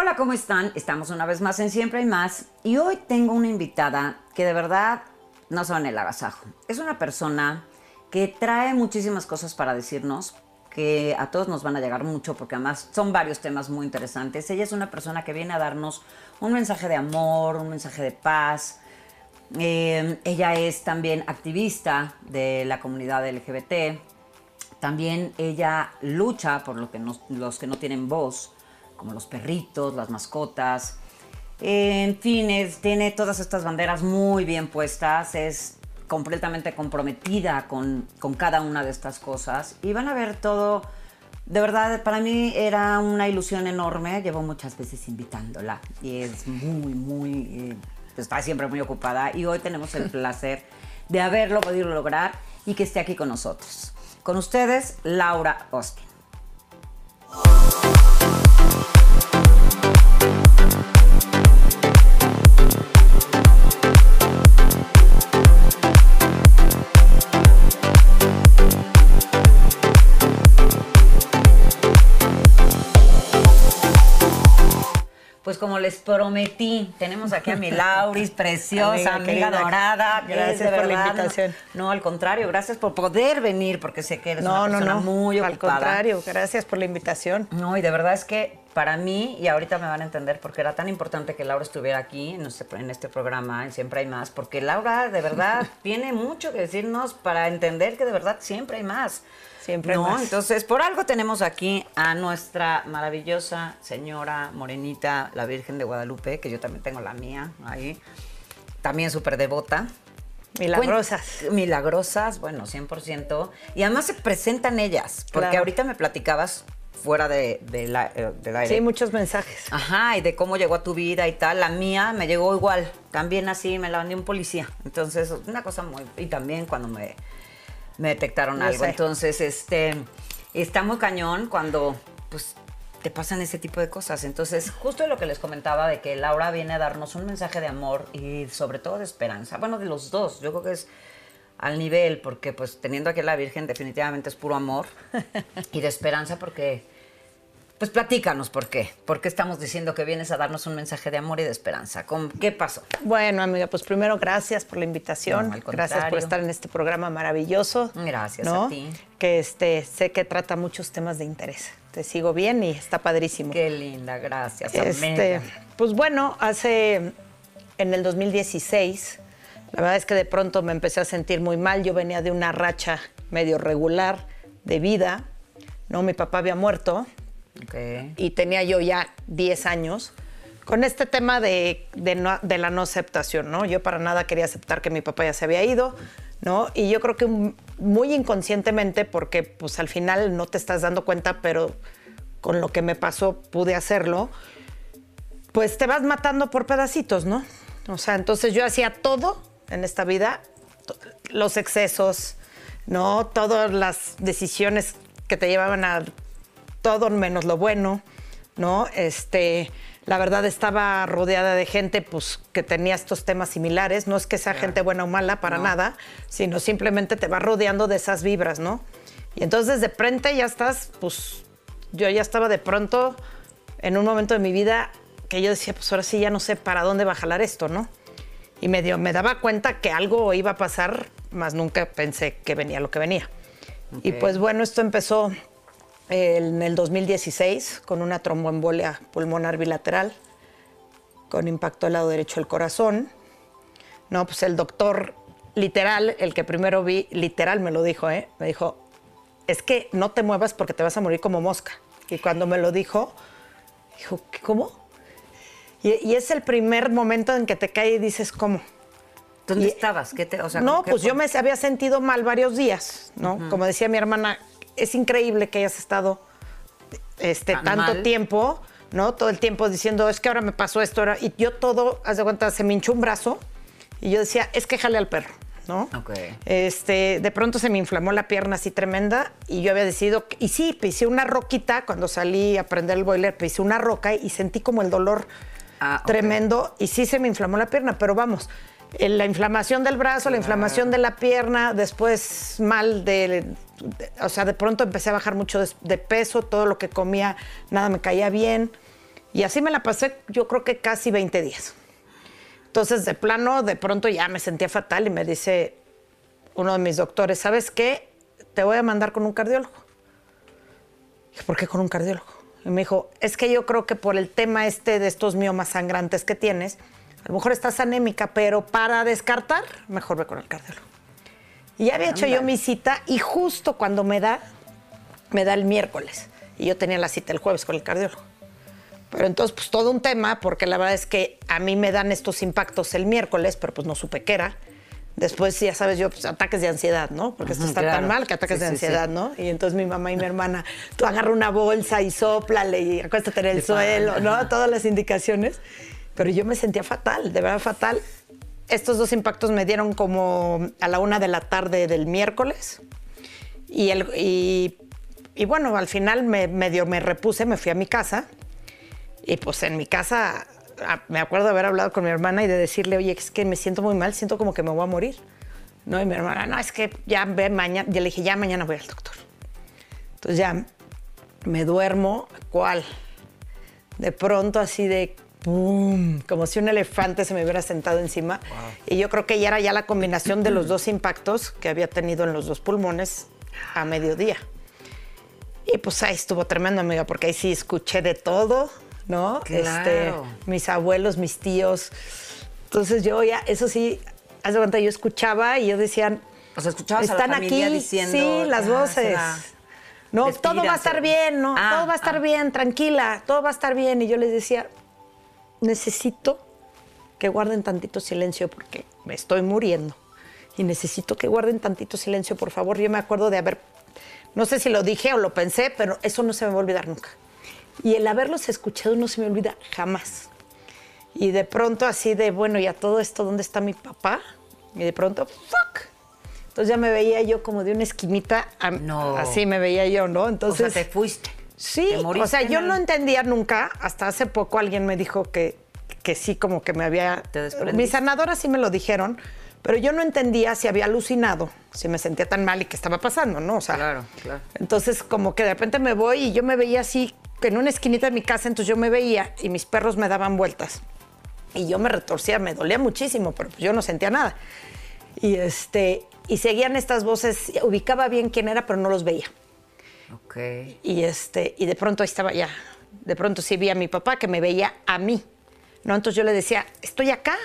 Hola, ¿cómo están? Estamos una vez más en Siempre hay más y hoy tengo una invitada que de verdad no son el agasajo. Es una persona que trae muchísimas cosas para decirnos, que a todos nos van a llegar mucho porque además son varios temas muy interesantes. Ella es una persona que viene a darnos un mensaje de amor, un mensaje de paz. Eh, ella es también activista de la comunidad LGBT. También ella lucha por lo que los que no tienen voz, como los perritos, las mascotas. En fin, tiene todas estas banderas muy bien puestas. Es completamente comprometida con, con cada una de estas cosas y van a ver todo. De verdad, para mí era una ilusión enorme. Llevo muchas veces invitándola y es muy, muy. Eh, está siempre muy ocupada. Y hoy tenemos el placer de haberlo podido lograr y que esté aquí con nosotros. Con ustedes, Laura Austin. Pues como les prometí, tenemos aquí a mi Lauris, preciosa, amiga, dorada. Gracias por la invitación. No, al contrario, gracias por poder venir, porque sé que eres una persona muy ocupada. Al contrario, gracias por la invitación. No, y de verdad es que para mí, y ahorita me van a entender por qué era tan importante que Laura estuviera aquí en este, en este programa, en Siempre hay más, porque Laura de verdad tiene mucho que decirnos para entender que de verdad siempre hay más. Siempre no, entonces por algo tenemos aquí a nuestra maravillosa señora morenita, la Virgen de Guadalupe, que yo también tengo la mía ahí, también súper devota. Milagrosas. milagrosas, bueno, 100%. Y además se presentan ellas, porque ahorita me platicabas fuera de, la, eh, del aire. Sí, muchos mensajes. Ajá, y de cómo llegó a tu vida y tal. La mía me llegó igual, también así, me la vendió un policía. Entonces, una cosa muy... Y también cuando me me detectaron algo. Entonces, este, está muy cañón cuando, pues, te pasan ese tipo de cosas. Entonces, justo lo que les comentaba de que Laura viene a darnos un mensaje de amor y sobre todo de esperanza. Bueno, de los dos. Yo creo que es al nivel, porque pues teniendo aquí a la Virgen definitivamente es puro amor y de esperanza porque pues platícanos por qué. ¿Por qué estamos diciendo que vienes a darnos un mensaje de amor y de esperanza? ¿Con ¿Qué pasó? Bueno, amiga, pues primero gracias por la invitación. gracias por estar en este programa maravilloso. Gracias a ti. Que este, sé que trata muchos temas de interés. Te sigo bien y está padrísimo. Qué linda, gracias. Este, pues bueno, hace en el 2016, la verdad es que de pronto me empecé a sentir muy mal. Yo venía de una racha medio regular de vida. No, mi papá había muerto y tenía yo ya 10 años con este tema de, de, la no aceptación, ¿no? Yo para nada quería aceptar que mi papá ya se había ido, ¿no? Y yo creo que muy inconscientemente, porque pues al final no te estás dando cuenta, pero con lo que me pasó pude hacerlo, pues te vas matando por pedacitos, ¿no? O sea, entonces yo hacía todo en esta vida, los excesos, ¿no? Todas las decisiones que te llevaban a todo menos lo bueno, ¿no? Este, la verdad estaba rodeada de gente pues, que tenía estos temas similares. No es que sea gente buena o mala para nada, sino simplemente te va rodeando de esas vibras, ¿no? Y entonces de frente ya estás, pues yo ya estaba de pronto en un momento de mi vida que yo decía, pues ahora sí ya no sé para dónde va a jalar esto, ¿no? Y me, me daba cuenta que algo iba a pasar, más nunca pensé que venía lo que venía. Y pues bueno, esto empezó en el 2016 con una tromboembolia pulmonar bilateral con impacto al lado derecho del corazón. No, pues el doctor literal, el que primero vi, literal me lo dijo, ¿eh? Me dijo, es que no te muevas porque te vas a morir como mosca. Y cuando me lo dijo, dijo, ¿cómo? Y, es el primer momento en que te cae y dices, ¿cómo? ¿Dónde estabas? ¿Qué te, no, pues yo me había sentido mal varios días, ¿no? Como decía mi hermana, es increíble que hayas estado este, tanto tiempo, ¿no? Todo el tiempo diciendo, es que ahora me pasó esto, ahora... y yo todo, haz de cuenta, se me hinchó un brazo y yo decía, es que jale al perro. ¿no? Este, de pronto se me inflamó la pierna así tremenda y yo había decidido, y sí, pisé una roquita cuando salí a prender el boiler, pisé una roca y sentí como el dolor ah, tremendo y sí se me inflamó la pierna, pero vamos, la inflamación del brazo, la inflamación de la pierna, después mal de o sea, de pronto empecé a bajar mucho de, peso, todo lo que comía, nada me caía bien. Y así me la pasé, yo creo que casi 20 días. Entonces, de plano, de pronto ya me sentía fatal y me dice uno de mis doctores, ¿sabes qué? Te voy a mandar con un cardiólogo. Dije, ¿por qué con un cardiólogo? Y me dijo, es que yo creo que por el tema este de estos miomas sangrantes que tienes, a lo mejor estás anémica, pero para descartar, mejor ve con el cardiólogo. Y ya había hecho yo mi cita y justo cuando me da, me da el miércoles. Y yo tenía la cita el jueves con el cardiólogo. Pero entonces, pues todo un tema, porque la verdad es que a mí me dan estos impactos el miércoles, pero pues no supe qué era. Después, ya sabes yo, pues ataques de ansiedad, ¿no? Porque esto está tan mal que ataques de ansiedad, ¿no? Y entonces mi mamá y mi hermana, tú agarra una bolsa y soplale y acuéstate en el suelo, ¿no? Todas las indicaciones. Pero yo me sentía fatal, de verdad fatal. Estos dos impactos me dieron como a la una de la tarde del miércoles. Y, el, y, bueno, al final me, medio me repuse, me fui a mi casa y pues en mi casa me acuerdo de haber hablado con mi hermana y de decirle, oye, es que me siento muy mal, siento como que me voy a morir. ¿No? Y mi hermana, no, es que ya ve mañana. Yo le dije, ya mañana voy al doctor. Entonces ya me duermo, ¿cuál? De pronto así de ¡pum! Como si un elefante se me hubiera sentado encima. Y yo creo que ya era ya la combinación de los dos impactos que había tenido en los dos pulmones a mediodía. Y pues ahí estuvo tremendo, amiga, porque ahí sí escuché de todo ¿no? Este, mis abuelos, mis tíos. Entonces yo ya, eso sí, hace cuenta, yo escuchaba y yo decían, o sea, escuchabas están a la aquí, diciendo, sí, las ah, voces. No, todo va a estar bien, no, ah, todo va a estar ah. bien, tranquila, todo va a estar bien. Y yo les decía, necesito que guarden tantito silencio porque me estoy muriendo. Y necesito que guarden tantito silencio, por favor. Yo me acuerdo de haber, no sé si lo dije o lo pensé, pero eso no se me va a olvidar nunca. Y el haberlos escuchado no se me olvida jamás. Y de pronto así de, bueno, ya todo esto, ¿dónde está mi papá? Y de pronto, fuck. Entonces ya me veía yo como de una esquinita, no. así me veía yo, ¿no? Entonces... O sea, te fuiste. Sí, o sea, yo no entendía nunca, hasta hace poco alguien me dijo que, que sí, como que me había... Mis sanadoras sí me lo dijeron, pero yo no entendía si había alucinado, si me sentía tan mal y qué estaba pasando, ¿no? O sea, claro, claro. Entonces, como que de repente me voy y yo me veía así en una esquinita de mi casa, entonces yo me veía y mis perros me daban vueltas. Y yo me retorcía, me dolía muchísimo, pero pues yo no sentía nada. Y, este, y seguían estas voces, ubicaba bien quién era, pero no los veía. Ok. Y, este, y de pronto ahí estaba ya, de pronto sí vi a mi papá que me veía a mí. ¿no? Entonces yo le decía, estoy acá,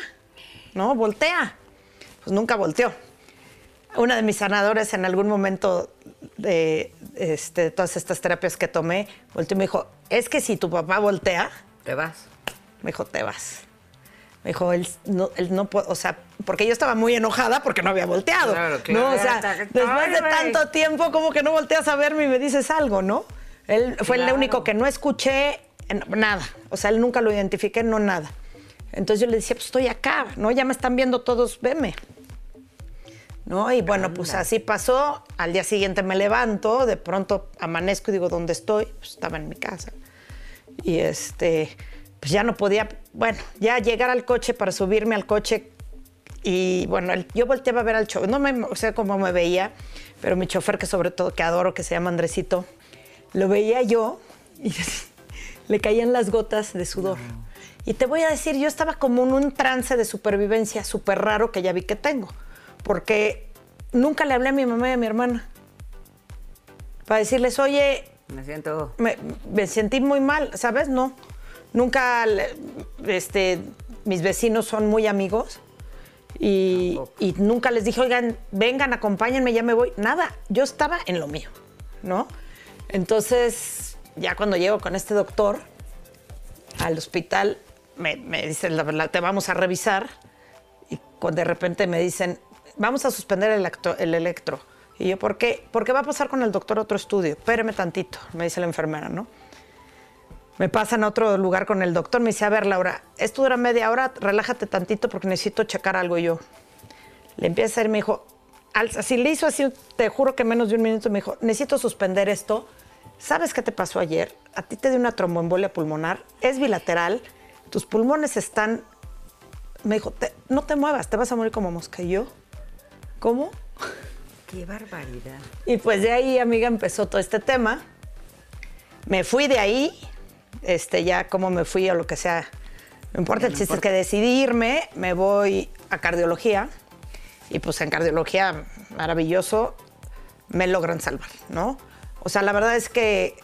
¿no? Voltea. Pues nunca volteó. Una de mis sanadores en algún momento de, este, todas estas terapias que tomé, volteó y me dijo, es que si tu papá voltea... Te vas. Me dijo, te vas. Me dijo, él no, él no puede, o sea, porque yo estaba muy enojada porque no había volteado. Claro, claro. ¿no? O sea, después de tanto tiempo, como que no volteas a verme y me dices algo, ¿no? Él fue el único que no escuché nada. O sea, él nunca lo identifiqué, no nada. Entonces yo le decía, pues estoy acá, ¿no? Ya me están viendo todos, veme. ¿no? Y bueno, pues así pasó. Al día siguiente me levanto, de pronto amanezco y digo, ¿dónde estoy? Pues estaba en mi casa. Y este, pues ya no podía, bueno, ya llegar al coche para subirme al coche. Y bueno, yo volteaba a ver al chofer, no me, o sea, cómo me veía, pero mi chofer, que sobre todo, que adoro, que se llama Andresito, lo veía yo y le caían las gotas de sudor. Y te voy a decir, yo estaba como en un trance de supervivencia súper raro que ya vi que tengo porque nunca le hablé a mi mamá y a mi hermana para decirles, oye, me siento... Me, sentí muy mal, ¿sabes? No, nunca, este, mis vecinos son muy amigos y, y, nunca les dije, oigan, vengan, acompáñenme, ya me voy. Nada, yo estaba en lo mío, ¿no? Entonces, ya cuando llego con este doctor al hospital, me, me dicen, la verdad, te vamos a revisar. Y cuando de repente me dicen, vamos a suspender el, el electro. Y yo, ¿por qué? Porque va a pasar con el doctor otro estudio. Espéreme tantito, me dice la enfermera, ¿no? Me pasan a otro lugar con el doctor, me dice, a ver, Laura, esto dura media hora, relájate tantito porque necesito checar algo yo. Le empieza a ir, me dijo, así le hizo así, te juro que menos de un minuto, me dijo, necesito suspender esto. ¿Sabes qué te pasó ayer? A ti te dio una tromboembolia pulmonar, es bilateral, tus pulmones están... Me dijo, no te muevas, te vas a morir como mosca. Y yo, ¿Cómo? Qué barbaridad. Y pues de ahí, amiga, empezó todo este tema. Me fui de ahí, este, ya cómo me fui o lo que sea. No importa, el chiste es que decidí irme, me voy a cardiología y pues en cardiología, maravilloso, me logran salvar, ¿no? O sea, la verdad es que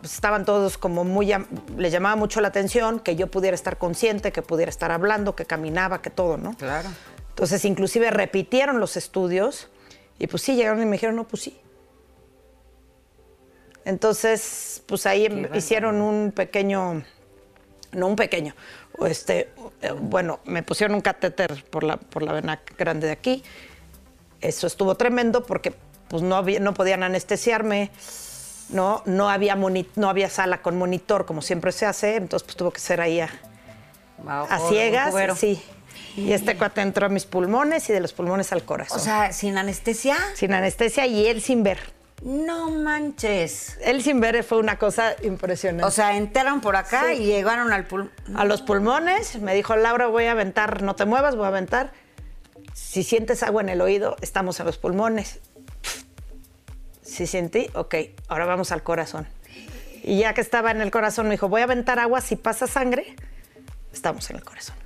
pues, estaban todos como muy, les llamaba mucho la atención que yo pudiera estar consciente, que pudiera estar hablando, que caminaba, que todo, ¿no? Claro. Entonces, inclusive repitieron los estudios y pues sí, llegaron y me dijeron, no, pues sí. Entonces, pues ahí hicieron un pequeño, no un pequeño, este, bueno, me pusieron un catéter por la, por la vena grande de aquí. Eso estuvo tremendo porque pues no, había, no podían anestesiarme, ¿no? No había, moni- no había sala con monitor como siempre se hace, entonces pues tuvo que ser ahí a, Wow, a ciegas, sí. Y este cuate entró a mis pulmones y de los pulmones al corazón. O sea, sin anestesia. sin anestesia y él sin ver. No manches. Él sin ver fue una cosa impresionante. O sea, entraron por acá Sí. y llegaron al pulmón. a los pulmones me dijo, Laura, voy a aventar, no te muevas, voy a aventar. Si sientes agua en el oído, estamos en los pulmones. Si sentí, ok, ahora vamos al corazón. Y ya que estaba en el corazón, me dijo, voy a aventar agua, si pasa sangre, estamos en el corazón.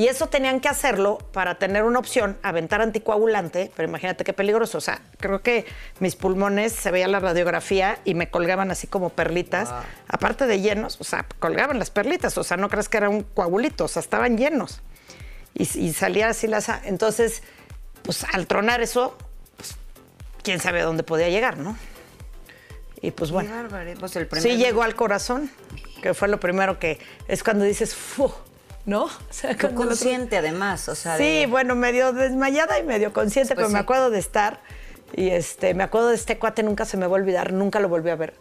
Y eso tenían que hacerlo para tener una opción, aventar anticoagulante, pero imagínate qué peligroso. O sea, creo que mis pulmones, se veía la radiografía y me colgaban así como perlitas, aparte de llenos, o sea, colgaban las perlitas, o sea, no crees que era un coagulito, o sea, estaban llenos. Y, y salía así la... sa- Entonces, pues al tronar eso, pues, quién sabe a dónde podía llegar, ¿no? Y pues bueno. Qué. Pues el primer Sí llegó al corazón, que fue lo primero que es cuando dices, ¡fu! ¿No? O sea, Tú consciente además, o sea. Sí, de- bueno, medio desmayada y medio consciente, Pues pero me sí. acuerdo de estar. Y este, me acuerdo de este cuate, nunca se me va a olvidar, nunca lo volví a ver.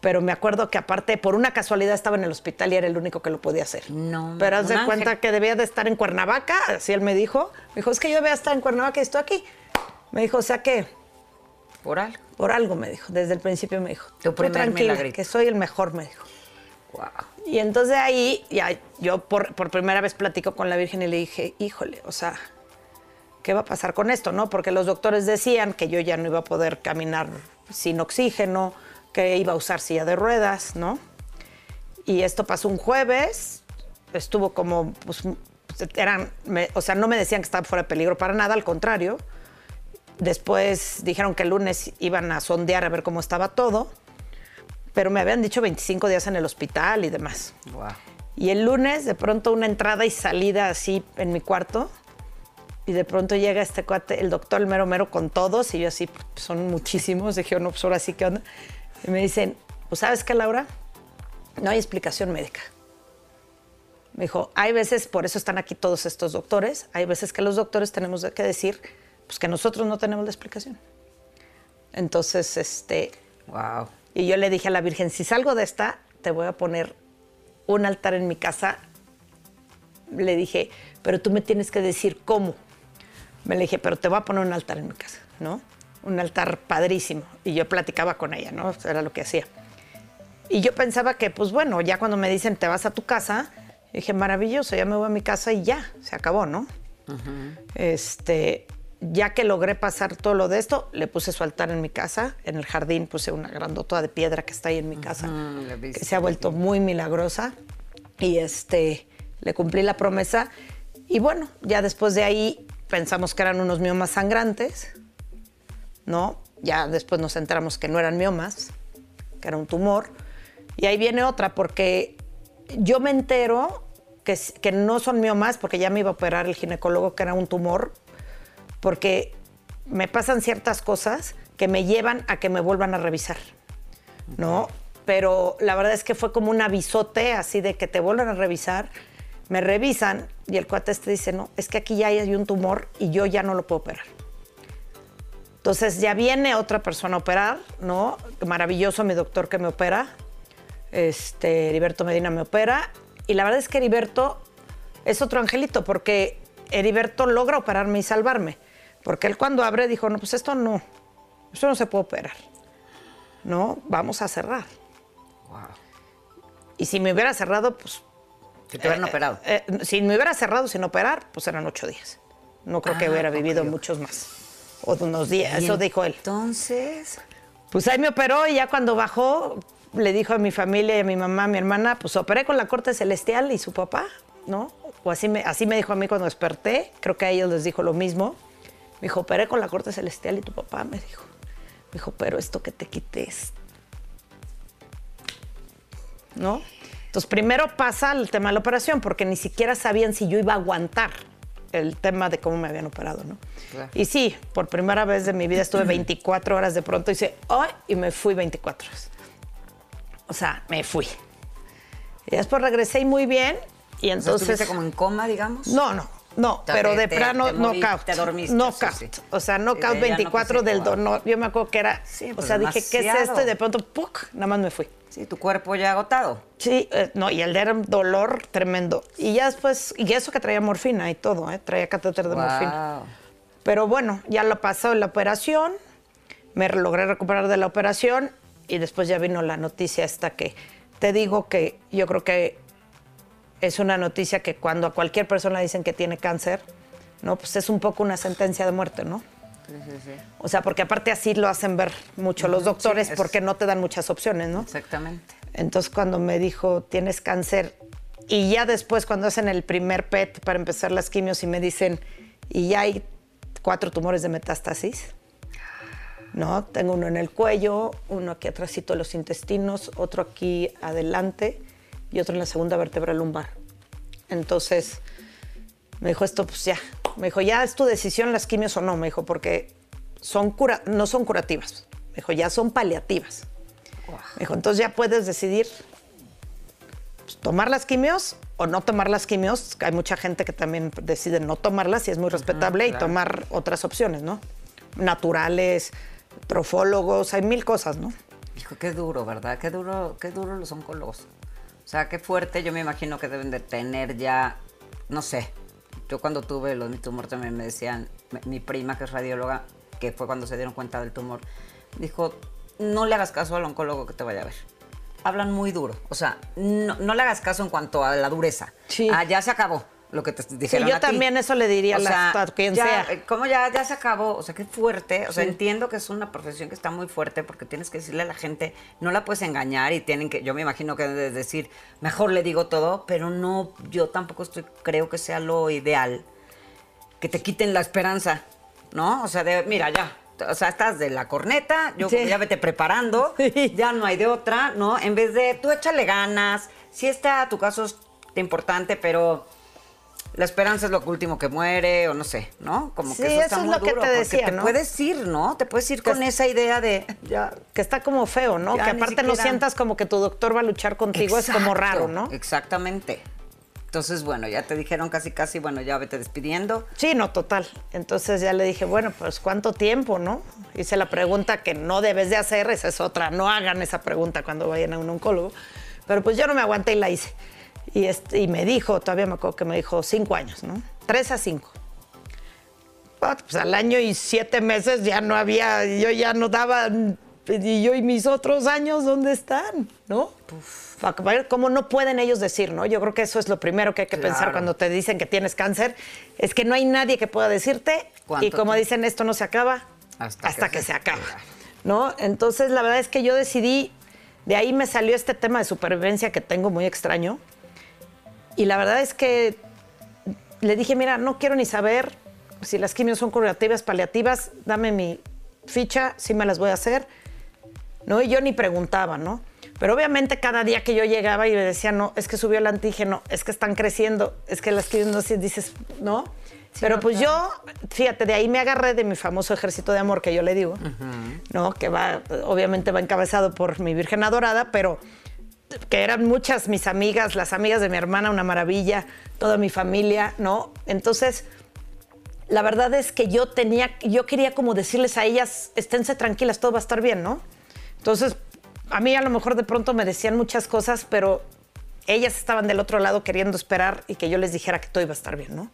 Pero me acuerdo que aparte, por una casualidad, estaba en el hospital y era el único que lo podía hacer. No, Pero haz de ángel. cuenta que debía de estar en Cuernavaca, así él me dijo. Me dijo, es que yo debía estar en Cuernavaca y estoy aquí. Me dijo, o sea que, Por algo. por algo me dijo, desde el principio me dijo. Tu "Tú primer tranquila, milagrito. que soy el mejor, me dijo. Wow. Y entonces ahí, ya, yo por, por primera vez platico con la Virgen y le dije, híjole, o sea, ¿qué va a pasar con esto, no? Porque los doctores decían que yo ya no iba a poder caminar sin oxígeno, que iba a usar silla de ruedas, ¿no? Y esto pasó un jueves, estuvo como, pues, eran, me- o sea, no me decían que estaba fuera de peligro para nada, al contrario. Después dijeron que el lunes iban a sondear a ver cómo estaba todo, pero me habían dicho 25 días en el hospital y demás. Wow. Y el lunes, de pronto, una entrada y salida así en mi cuarto. Y de pronto llega este cuate, el doctor, el mero mero, con todos. Y yo así, pues, son muchísimos. Dije, no, pues ahora sí, ¿qué onda? Y me dicen, pues, ¿sabes qué, Laura? No hay explicación médica. Me dijo, hay veces, por eso están aquí todos estos doctores, hay veces que los doctores tenemos que decir, pues, que nosotros no tenemos la explicación. Entonces, este, Wow. Y yo le dije a la Virgen, si salgo de esta, te voy a poner un altar en mi casa. Le dije, pero tú me tienes que decir cómo. Me le dije, pero te voy a poner un altar en mi casa, ¿no? Un altar padrísimo. Y yo platicaba con ella, ¿no? Eso era lo que hacía. Y yo pensaba que, pues bueno, ya cuando me dicen, te vas a tu casa, dije, maravilloso, ya me voy a mi casa y ya, se acabó, ¿no? Este, ya que logré pasar todo lo de esto, le puse su altar en mi casa, en el jardín puse una grandota de piedra que está ahí en mi casa, que se ha vuelto muy milagrosa. Y este, le cumplí la promesa. Y bueno, ya después de ahí pensamos que eran unos miomas sangrantes, ¿no? Ya después nos enteramos que no eran miomas, que era un tumor. Y ahí viene otra, porque yo me entero que, que no son miomas, porque ya me iba a operar el ginecólogo, que era un tumor, porque me pasan ciertas cosas que me llevan a que me vuelvan a revisar, ¿no? Pero la verdad es que fue como un avisote así de que te vuelvan a revisar, me revisan y el cuate este dice, no, es que aquí ya hay un tumor y yo ya no lo puedo operar. Entonces ya viene otra persona a operar, ¿no? Maravilloso mi doctor que me opera. Este, Heriberto Medina me opera. Y la verdad es que Heriberto es otro angelito, porque Heriberto logra operarme y salvarme. Porque él cuando abre dijo, no, pues esto no, esto no se puede operar. No, vamos a cerrar. Wow. Y si me hubiera cerrado, pues... Que te hubieran eh, operado. eh, si me hubiera cerrado sin operar, pues eran ocho días. No creo que Ah, hubiera ok, vivido muchos más. O de unos días, eso dijo él. Entonces. Pues ahí me operó y ya cuando bajó, le dijo a mi familia y a mi mamá, a mi hermana, pues operé con la corte celestial y su papá, ¿no? O así me, así me dijo a mí cuando desperté, creo que a ellos les dijo lo mismo. Me dijo, operé con la corte celestial y tu papá me dijo. Me dijo, pero esto que te quites. ¿No? Entonces, primero pasa el tema de la operación, porque ni siquiera sabían si yo iba a aguantar el tema de cómo me habían operado, ¿no? Claro. Y sí, por primera vez de mi vida estuve 24 horas de pronto, hice, ¡ay! Y me fui 24 horas. O sea, me fui. Y después regresé y muy bien, y O sea, entonces... ¿estuviste como en coma, digamos? No, no, no, pero de te- plano moví- knockout. te dormiste, Knockout. sí, sí. O sea, knockout de ya no 24 quise del dolor. Yo me acuerdo que era. Sí, o sea, dije, ¿qué es esto? Y de pronto, ¡puc! Nada más me fui. Sí, tu cuerpo ya agotado. Sí, eh, no, y el de era un dolor tremendo. Y ya después, y eso que traía morfina y todo, ¿eh? Traía catéter de morfina. Pero bueno, ya lo pasó la operación, me logré recuperar de la operación y después ya vino la noticia esta que te digo que yo creo que es una noticia que cuando a cualquier persona dicen que tiene cáncer, ¿no? Pues es un poco una sentencia de muerte, ¿no? Sí, sí, sí. O sea, porque aparte así lo hacen ver mucho los doctores es- porque no te dan muchas opciones, ¿no? Exactamente. Entonces cuando me dijo, tienes cáncer, y ya después cuando hacen el primer PET para empezar las quimios y me dicen, y ya hay cuatro tumores de metástasis, ¿no? Tengo uno en el cuello, uno aquí atrásito de los intestinos, otro aquí adelante y otro en la segunda vértebra lumbar. Entonces me dijo esto, pues ya. Me dijo, ya es tu decisión las quimios o no, me dijo, porque son cura no son curativas. Me dijo, ya son paliativas. Me dijo, entonces ya puedes decidir pues, tomar las quimios o no tomar las quimios. Hay mucha gente que también decide no tomarlas y es muy respetable y claro. tomar otras opciones, ¿no? Naturales, trofólogos, hay mil cosas, ¿no? Hijo, qué duro, ¿verdad? Qué duro, qué duro los oncólogos. O sea, qué fuerte. Yo me imagino que deben de tener ya, no sé. Yo cuando tuve los mi tumor también me decían, mi- mi prima que es radióloga, que fue cuando se dieron cuenta del tumor, dijo, no le hagas caso al oncólogo que te vaya a ver. Hablan muy duro. O sea, no, no le hagas caso en cuanto a la dureza. Sí. Ah, ya se acabó lo que te dijeron yo a ti. también eso le diría a la- a quien ya, sea. eh, ¿Cómo ya, ya se acabó? O sea, qué fuerte. O sea, entiendo que es una profesión que está muy fuerte porque tienes que decirle a la gente, no la puedes engañar y tienen que, yo me imagino que deben de decir, mejor le digo todo, pero no, yo tampoco estoy, creo que sea lo ideal que te quiten la esperanza, ¿no? O sea, de, mira, ya. O sea, estás de la corneta, yo Sí. ya vete preparando, Sí. ya no hay de otra, ¿no? En vez de tú échale ganas, si está tu caso es importante, pero la esperanza es lo último que muere, o no sé, ¿no? Como Sí, que eso, está eso es muy lo que duro, te decía, te ¿no? puedes ir, ¿no? Te puedes ir con Que- esa idea de ya. Que está como feo, ¿no? Ya que aparte no siquiera- sientas como que tu doctor va a luchar contigo, es como raro, ¿no? Exactamente. Entonces, bueno, ya te dijeron casi, casi, bueno, ya vete despidiendo. Sí, no, total. Entonces ya le dije, bueno, pues ¿cuánto tiempo, no? Hice la pregunta que no debes de hacer, esa es otra. No hagan esa pregunta cuando vayan a un oncólogo. Pero pues yo no me aguanté y la hice. Y, este, y me dijo, todavía me acuerdo que me dijo cinco años, ¿no? Tres a cinco. Ah, Pues al año y siete meses ya no había, yo ya no daba, y yo y mis otros años, ¿dónde están? ¿No? Ver cómo no pueden ellos decir, ¿no? Yo creo que eso es lo primero que hay que pensar Claro. cuando te dicen que tienes cáncer, es que no hay nadie que pueda decirte, ¿Cuánto y como tiempo? dicen, esto no se acaba Hasta hasta, que que, se se acaba. ¿no? Entonces, la verdad es que yo decidí, de ahí me salió este tema de supervivencia que tengo muy extraño, y la verdad es que le dije, mira, no quiero ni saber si las quimios son curativas, paliativas, dame mi ficha, sí me las voy a hacer. ¿No? Y yo ni preguntaba, ¿no? Pero obviamente cada día que yo llegaba y me decía, no, es que subió el antígeno, es que están creciendo, es que las quimios no sé, dices, ¿no? Pero pues yo, fíjate, de ahí me agarré de mi famoso ejército de amor que yo le digo, ¿no? Que va, obviamente va encabezado por mi Virgen Adorada, pero que eran muchas mis amigas, las amigas de mi hermana, una maravilla, toda mi familia, ¿no? Entonces, la verdad es que yo tenía, yo quería como decirles a ellas, esténse tranquilas, todo va a estar bien, ¿no? Entonces, a mí a lo mejor de pronto me decían muchas cosas, pero ellas estaban del otro lado queriendo esperar y que yo les dijera que todo iba a estar bien, ¿no?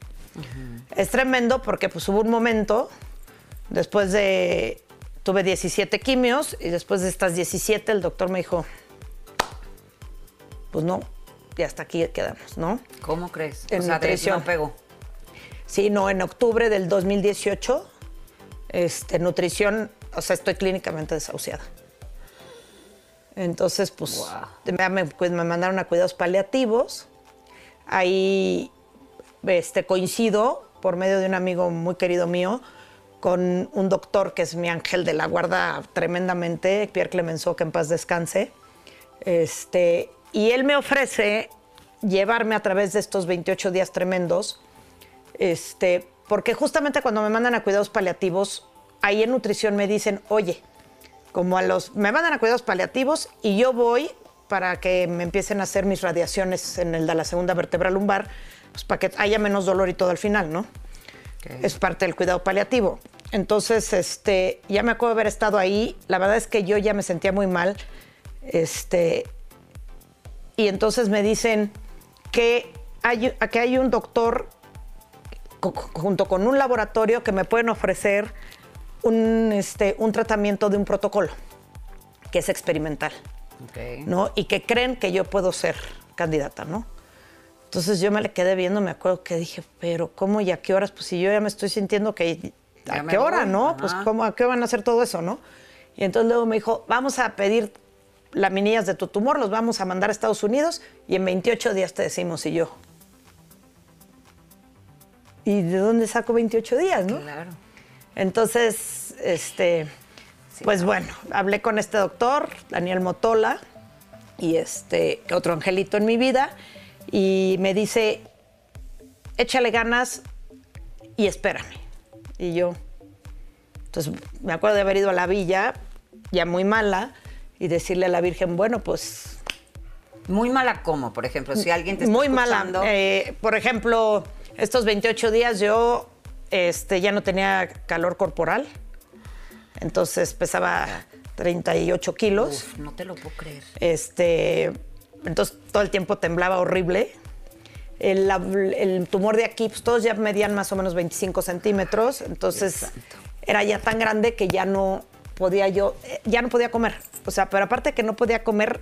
Es tremendo porque pues hubo un momento, después de, tuve 17 quimios y después de estas 17 el doctor me dijo, pues no, y hasta aquí quedamos, ¿no? ¿Cómo crees? En o sea, nutrición. no pegó. Sí, no, en octubre del 2018, este, nutrición, o sea, estoy clínicamente desahuciada. Entonces, pues, me, pues, me mandaron a cuidados paliativos. Ahí este, coincido por medio de un amigo muy querido mío con un doctor que es mi ángel de la guarda tremendamente, Pierre Clemenceau, que en paz descanse. Este, y él me ofrece llevarme a través de estos 28 días tremendos, este, porque justamente cuando me mandan a cuidados paliativos, ahí en nutrición me dicen, oye, como a los, me mandan a cuidados paliativos y yo voy para que me empiecen a hacer mis radiaciones en el de la segunda vértebra lumbar, pues para que haya menos dolor y todo al final, ¿no? Es parte del cuidado paliativo. Entonces, este, ya me acuerdo de haber estado ahí. La verdad es que yo ya me sentía muy mal. Este, y entonces me dicen que hay, que hay un doctor junto con un laboratorio que me pueden ofrecer un, este, un tratamiento de un protocolo que es experimental. ¿no? Y que creen que yo puedo ser candidata, ¿no? Entonces yo me le quedé viendo, me acuerdo que dije, pero ¿cómo y a qué horas? Pues si yo ya me estoy sintiendo que ¿a qué hora, no? Pues ¿cómo, ¿a qué van a hacer todo eso, no? Y entonces luego me dijo, vamos a pedir laminillas de tu tumor, los vamos a mandar a Estados Unidos y en 28 días te decimos y yo. ¿Y de dónde saco 28 días, no? Claro. Entonces, este, pues bueno, hablé con este doctor, Daniel Motola, y este, otro angelito en mi vida, y me dice, échale ganas y espérame. Y yo, entonces me acuerdo de haber ido a la villa, ya muy mala, y decirle a la Virgen, bueno, pues... Muy mala como, por ejemplo, si alguien te está Muy mala. Eh, por ejemplo, estos 28 días yo este, ya no tenía calor corporal, entonces pesaba 38 kilos. Uf, no te lo puedo creer. Este, entonces todo el tiempo temblaba horrible. El, tumor de aquí, pues todos ya medían más o menos 25 centímetros, entonces era ya tan grande que ya no podía yo, eh, ya no podía comer. O sea, pero aparte que no podía comer,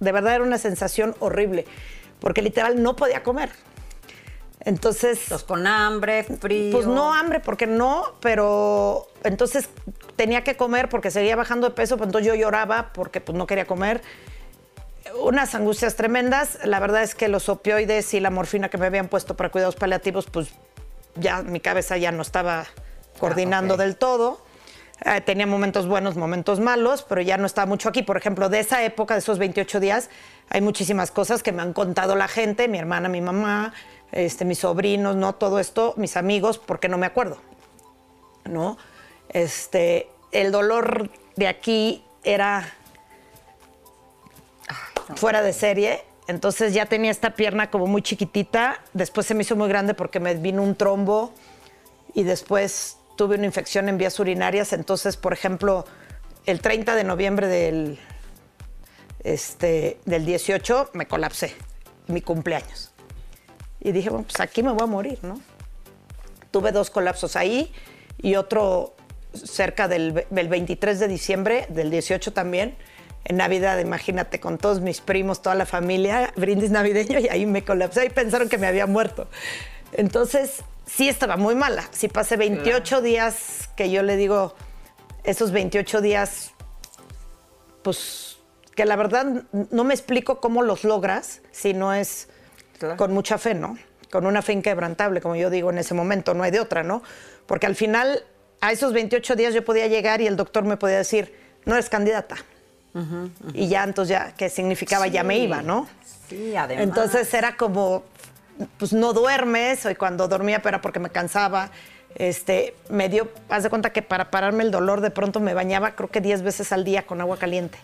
de verdad era una sensación horrible, porque literal no podía comer. Entonces. Pues con hambre, frío. Pues no hambre, porque no, pero entonces tenía que comer porque seguía bajando de peso, pues entonces yo lloraba porque pues no quería comer. Unas angustias tremendas. La verdad es que los opioides y la morfina que me habían puesto para cuidados paliativos, pues ya mi cabeza ya no estaba coordinando ah, del todo. Eh, tenía momentos buenos, momentos malos, pero ya no estaba mucho aquí. Por ejemplo, de esa época, de esos 28 días, hay muchísimas cosas que me han contado la gente, mi hermana, mi mamá, este, mis sobrinos, ¿no? Todo esto, mis amigos, porque no me acuerdo, ¿no? Este, el dolor de aquí era fuera de serie. Entonces ya tenía esta pierna como muy chiquitita. Después se me hizo muy grande porque me vino un trombo y después tuve una infección en vías urinarias, entonces, por ejemplo, el 30 de noviembre del, este, del 18 me colapsé, mi cumpleaños. Y dije, bueno, pues aquí me voy a morir, ¿no? Tuve dos colapsos ahí y otro cerca del, 23 de diciembre, del 18 también, en Navidad, imagínate, con todos mis primos, toda la familia, brindis navideño, y ahí me colapsé y pensaron que me había muerto. Entonces, sí estaba muy mala. Sí pasé 28 días que yo le digo, esos 28 días, pues que la verdad no me explico cómo los logras si no es con mucha fe, ¿no? Con una fe inquebrantable, como yo digo en ese momento, no hay de otra, ¿no? Porque al final, a esos 28 días yo podía llegar y el doctor me podía decir, no eres candidata. Y ya, entonces ya, ¿qué significaba? Ya me iba, ¿no? Sí, además. Entonces era como, pues no duermes, y cuando dormía pero era porque me cansaba. Este, me dio, haz de cuenta que para pararme el dolor de pronto me bañaba creo que 10 veces al día con agua caliente.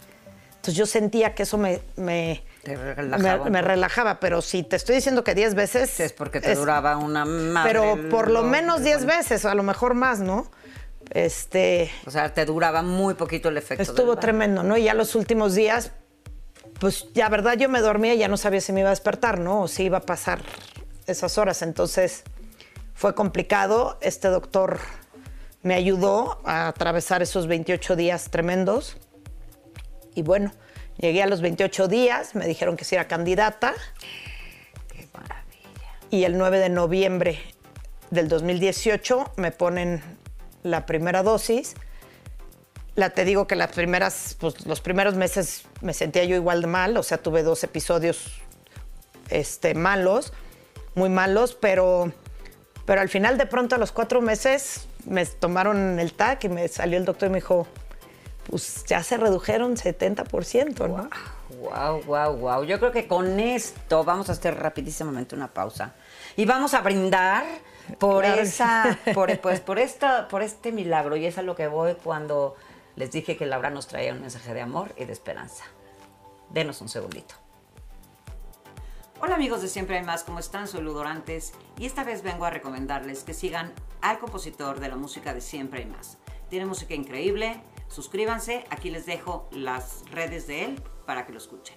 Entonces yo sentía que eso me, me, relajaba, me, relajaba, pero si te estoy diciendo que 10 veces... es porque te duraba una madre Pero por lo menos 10 veces, a lo mejor más, ¿no? Este... O sea, te duraba muy poquito el efecto. Estuvo tremendo, ¿no? Y ya los últimos días, pues ya verdad yo me dormía y ya no sabía si me iba a despertar, ¿no? O si iba a pasar esas horas. Entonces fue complicado. Este doctor me ayudó a atravesar esos 28 días tremendos. Y bueno, llegué a los 28 días, me dijeron que si era candidata. Qué maravilla. Y el 9 de noviembre del 2018 me ponen la primera dosis la te digo que las primeras, pues, los primeros meses me sentía yo igual de mal, o sea, tuve dos episodios este, malos, muy malos, pero, pero al final de pronto a los cuatro meses me tomaron el TAC y me salió el doctor y me dijo, pues ya se redujeron 70%, ¿no? Wow, wow, wow. Yo creo que con esto vamos a hacer rapidísimamente una pausa y vamos a brindar por Claro. esa, por, pues, por esta, por este milagro y es a lo que voy cuando les dije que Laura nos traía un mensaje de amor y de esperanza. Denos un segundito. Hola amigos de Siempre hay más, ¿cómo están? Soy Ludorantes y esta vez vengo a recomendarles que sigan al compositor de la música de Siempre hay más. Tiene música increíble, suscríbanse, aquí les dejo las redes de él para que lo escuchen.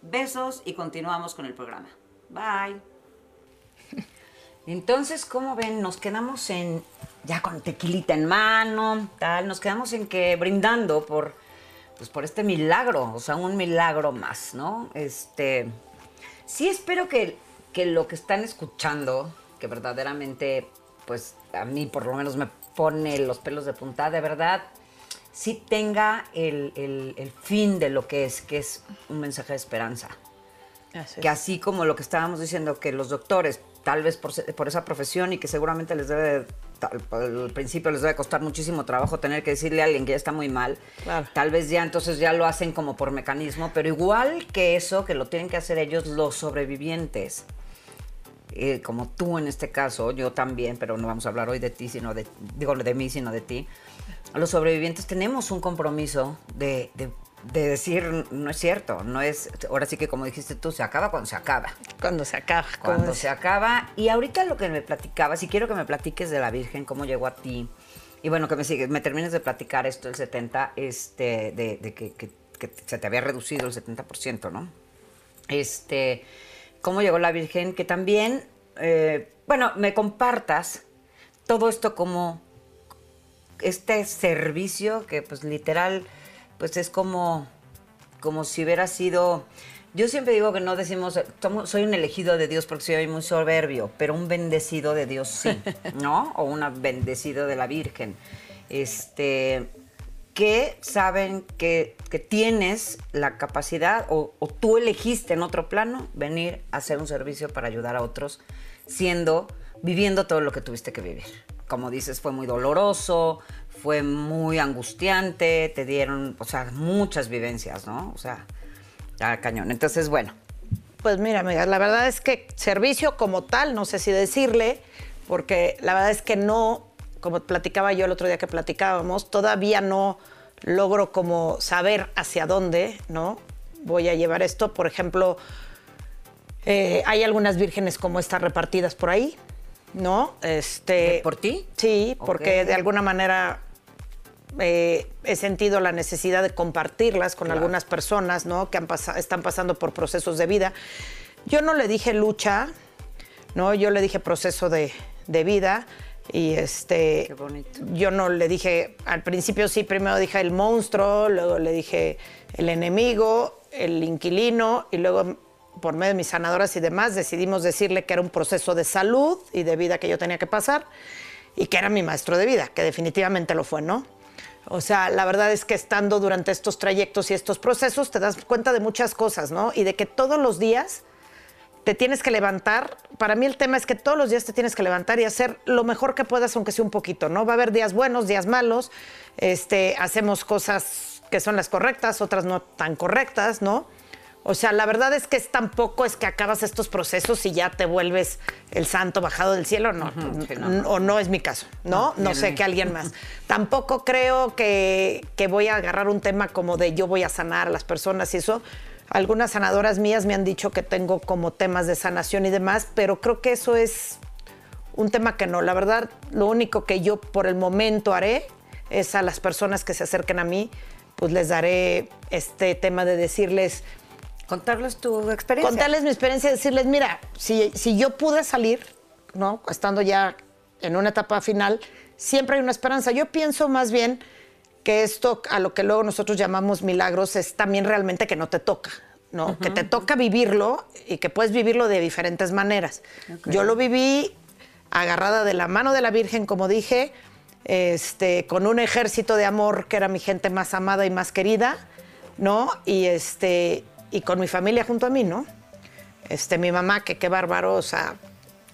Besos y continuamos con el programa. Bye. Entonces, ¿cómo ven? Nos quedamos en, ya con tequilita en mano, tal, nos quedamos en que brindando por, pues por este milagro, o sea, un milagro más, ¿no? Este, sí espero que, que lo que están escuchando, que verdaderamente, pues a mí por lo menos me pone los pelos de punta, de verdad, sí tenga el, el- el fin de lo que es, que es un mensaje de esperanza Así que es. así como lo que estábamos diciendo, que los doctores, tal vez por, por esa profesión y que seguramente les debe, tal- al principio les debe costar muchísimo trabajo tener que decirle a alguien que ya está muy mal, Claro. tal vez ya entonces ya lo hacen como por mecanismo, pero igual que eso, que lo tienen que hacer ellos los sobrevivientes. eh, como tú en este caso, yo también, pero no vamos a hablar hoy de ti, sino de, digo, de mí, sino de ti. Los sobrevivientes tenemos un compromiso de, de- de decir, no es cierto, no es, ahora sí que como dijiste tú, se acaba cuando se acaba. Cuando se acaba. Cuando es- se acaba. Y ahorita lo que me platicabas, y quiero que me platiques de la Virgen, cómo llegó a ti. Y bueno, que me sigue, me termines de platicar esto, el 70, este, de, de que, que- que se te había reducido el 70%, ¿no? Este, cómo llegó la Virgen, que también, eh, bueno, me compartas todo esto como este servicio que pues literal, pues es como, como si hubiera sido... Yo siempre digo que no decimos, soy un elegido de Dios porque soy muy soberbio, pero un bendecido de Dios sí, ¿no? O una bendecido de la Virgen. Este, que saben que, que tienes la capacidad o, o tú elegiste en otro plano venir a hacer un servicio para ayudar a otros, siendo, viviendo todo lo que tuviste que vivir. Como dices, fue muy doloroso, fue muy angustiante, te dieron, o sea, muchas vivencias, ¿no? O sea, ya cañón. Entonces, bueno, Pues mira, amiga, la verdad es que servicio como tal, no sé si decirle, porque la verdad es que no, como platicaba yo el otro día que platicábamos, todavía no logro como saber hacia dónde, ¿no? Voy a llevar esto. Por ejemplo, eh, hay algunas vírgenes como estas repartidas por ahí, ¿no? Este, ¿Eh, por ti? Sí, porque de alguna manera eh, he sentido la necesidad de compartirlas con Claro. algunas personas, ¿no? Que han pasa- están pasando por procesos de vida. Yo no le dije lucha, ¿no? Yo le dije proceso de, de vida y este... Qué bonito. Yo no le dije, al principio sí, primero dije el monstruo, luego le dije el enemigo, el inquilino y luego por medio de mis sanadoras y demás decidimos decirle que era un proceso de salud y de vida que yo tenía que pasar y que era mi maestro de vida, que definitivamente lo fue, ¿no? O sea, la verdad es que estando durante estos trayectos y estos procesos te das cuenta de muchas cosas, ¿no? Y de que todos los días te tienes que levantar. Para mí el tema es que todos los días te tienes que levantar y hacer lo mejor que puedas, aunque sea un poquito, ¿no? Va a haber días buenos, días malos. Este, hacemos cosas que son las correctas, otras no tan correctas, ¿no? O sea, la verdad es que es tampoco es que acabas estos procesos y ya te vuelves el santo bajado del cielo, no, sí, o no es mi caso, ¿no? No, No, sé que alguien más. Tampoco creo que, que voy a agarrar un tema como de yo voy a sanar a las personas y eso. Algunas sanadoras mías me han dicho que tengo como temas de sanación y demás, pero creo que eso es un tema que no. La verdad, lo único que yo por el momento haré es a las personas que se acerquen a mí, pues les daré este tema de decirles, contarles tu experiencia. contarles mi experiencia y decirles, mira, si, si yo pude salir, ¿no? Estando ya en una etapa final, siempre hay una esperanza. Yo pienso más bien que esto, a lo que luego nosotros llamamos milagros, es también realmente que no te toca, ¿no? Que te toca vivirlo y que puedes vivirlo de diferentes maneras. Yo lo viví agarrada de la mano de la Virgen, como dije, este, con un ejército de amor que era mi gente más amada y más querida, ¿no? Y, este, y con mi familia junto a mí, ¿no? Este, mi mamá, que qué bárbaro, o sea,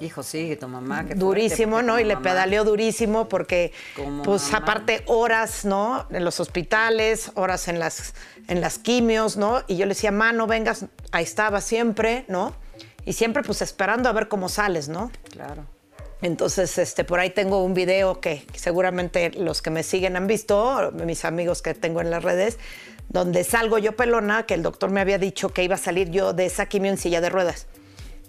Hijo, sí, tu mamá. qué durísimo, ¿no? Y le mamá- pedaleó durísimo porque, Como pues mamá. aparte horas, ¿no? En los hospitales, horas en las, en las quimios, ¿no? Y yo le decía, ma, no vengas, ahí estaba siempre, ¿no? Y siempre pues esperando a ver cómo sales, ¿no? Claro. Entonces, este, por ahí tengo un video que seguramente los que me siguen han visto, mis amigos que tengo en las redes, donde salgo yo pelona, que el doctor me había dicho que iba a salir yo de esa quimio en silla de ruedas.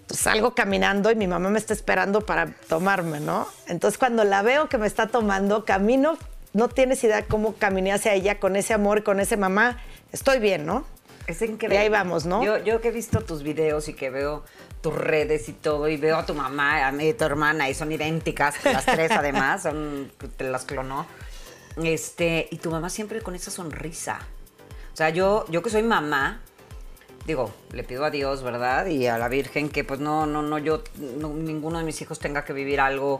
Entonces salgo caminando y mi mamá me está esperando para tomarme, ¿no? Entonces cuando la veo que me está tomando, camino, no tienes idea cómo caminé hacia ella con ese amor y con ese mamá, estoy bien, ¿no? Es increíble. Y ahí vamos, ¿no? Yo, yo que he visto tus videos y que veo tus redes y todo, y veo a tu mamá, a mí, a tu hermana, y son idénticas, las tres además, son, te las clonó. Este, y tu mamá siempre con esa sonrisa. O sea, yo, yo que soy mamá, digo, le pido a Dios, ¿verdad? Y a la Virgen que pues no, no, no, yo, no, ninguno de mis hijos tenga que vivir algo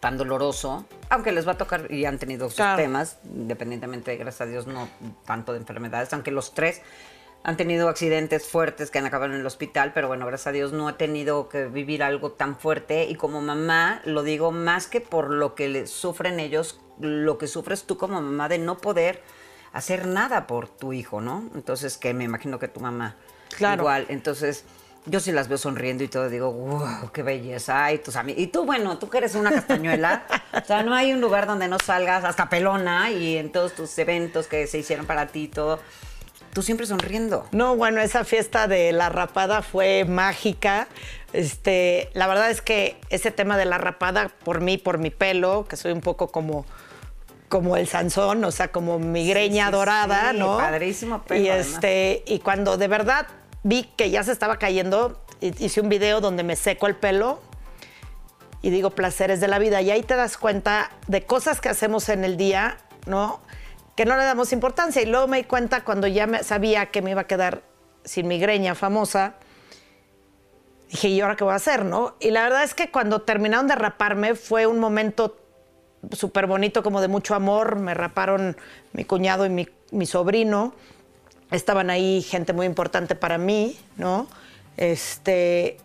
tan doloroso, aunque les va a tocar y han tenido sus Claro. temas, independientemente, gracias a Dios, no tanto de enfermedades, aunque los tres han tenido accidentes fuertes que han acabado en el hospital, pero bueno, gracias a Dios no he tenido que vivir algo tan fuerte y como mamá lo digo más que por lo que le sufren ellos, lo que sufres tú como mamá de no poder hacer nada por tu hijo, ¿no? Entonces, que me imagino que tu mamá Claro. igual, entonces yo sí las veo sonriendo y todo, digo, wow, qué belleza. Ay, tus amigos. Y tú, bueno, tú que eres una castañuela, o sea, no hay un lugar donde no salgas hasta pelona y en todos tus eventos que se hicieron para ti y todo, tú siempre sonriendo. No, bueno, esa fiesta de la rapada fue mágica. Este, la verdad es que ese tema de la rapada, por mí, por mi pelo, que soy un poco como, como el Sansón, o sea, como migreña Sí, sí, dorada, sí, ¿no? padrísimo pelo, Y además. este, y cuando de verdad vi que ya se estaba cayendo, hi- hice un video donde me seco el pelo y digo placeres de la vida. Y ahí te das cuenta de cosas que hacemos en el día, ¿no? Que no le damos importancia. Y luego me di cuenta cuando ya me, sabía que me iba a quedar sin migreña famosa. Dije, ¿y ahora qué voy a hacer, no? Y la verdad es que cuando terminaron de raparme fue un momento súper bonito, como de mucho amor. Me raparon mi cuñado y mi, mi sobrino. Estaban ahí gente muy importante para mí, ¿no? Este,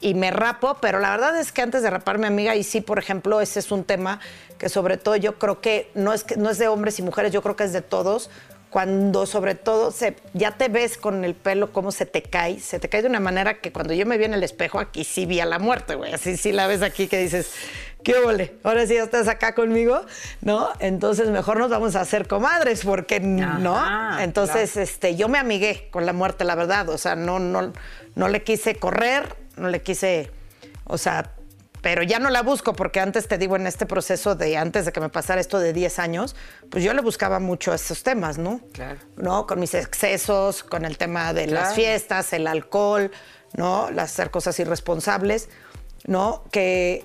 y me rapo, pero la verdad es que antes de raparme, amiga, y sí, por ejemplo, ese es un tema que sobre todo yo creo que no es, no es de hombres y mujeres, yo creo que es de todos. Cuando sobre todo se, ya te ves con el pelo cómo se te cae, se te cae de una manera que cuando yo me vi en el espejo aquí sí vi a la muerte, güey. Así sí la ves aquí que dices, ¿qué ole? Ahora sí ya estás acá conmigo, ¿no? Entonces mejor nos vamos a hacer comadres porque no. Ajá, Entonces este, yo me amigué con la muerte, la verdad. O sea, no, no, no le quise correr, no le quise, o sea, pero ya no la busco porque antes te digo en este proceso de antes de que me pasara esto de 10 años, pues yo le buscaba mucho esos temas, ¿no? Claro. ¿No? Con mis excesos, con el tema de las fiestas, el alcohol, ¿no? Las hacer cosas irresponsables, ¿no? Que,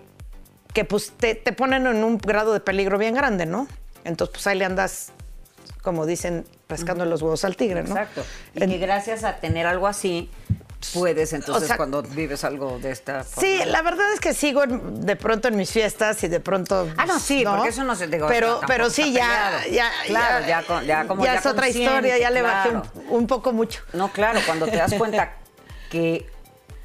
que pues te, te ponen en un grado de peligro bien grande, ¿no? Entonces, pues ahí le andas, como dicen, pescando los huevos al tigre, ¿no? Exacto. Y En- que gracias a tener algo así, puedes entonces O sea- cuando vives algo de esta forma. Sí, la verdad es que sigo en- de pronto en mis fiestas y de pronto. Ah, no, sí, porque eso no se- digo, Pero, pero sí, ya, ya, Claro, ya con- ya como ya es otra historia, ya le bajé un, claro. un poco mucho. No, claro, cuando te das cuenta que,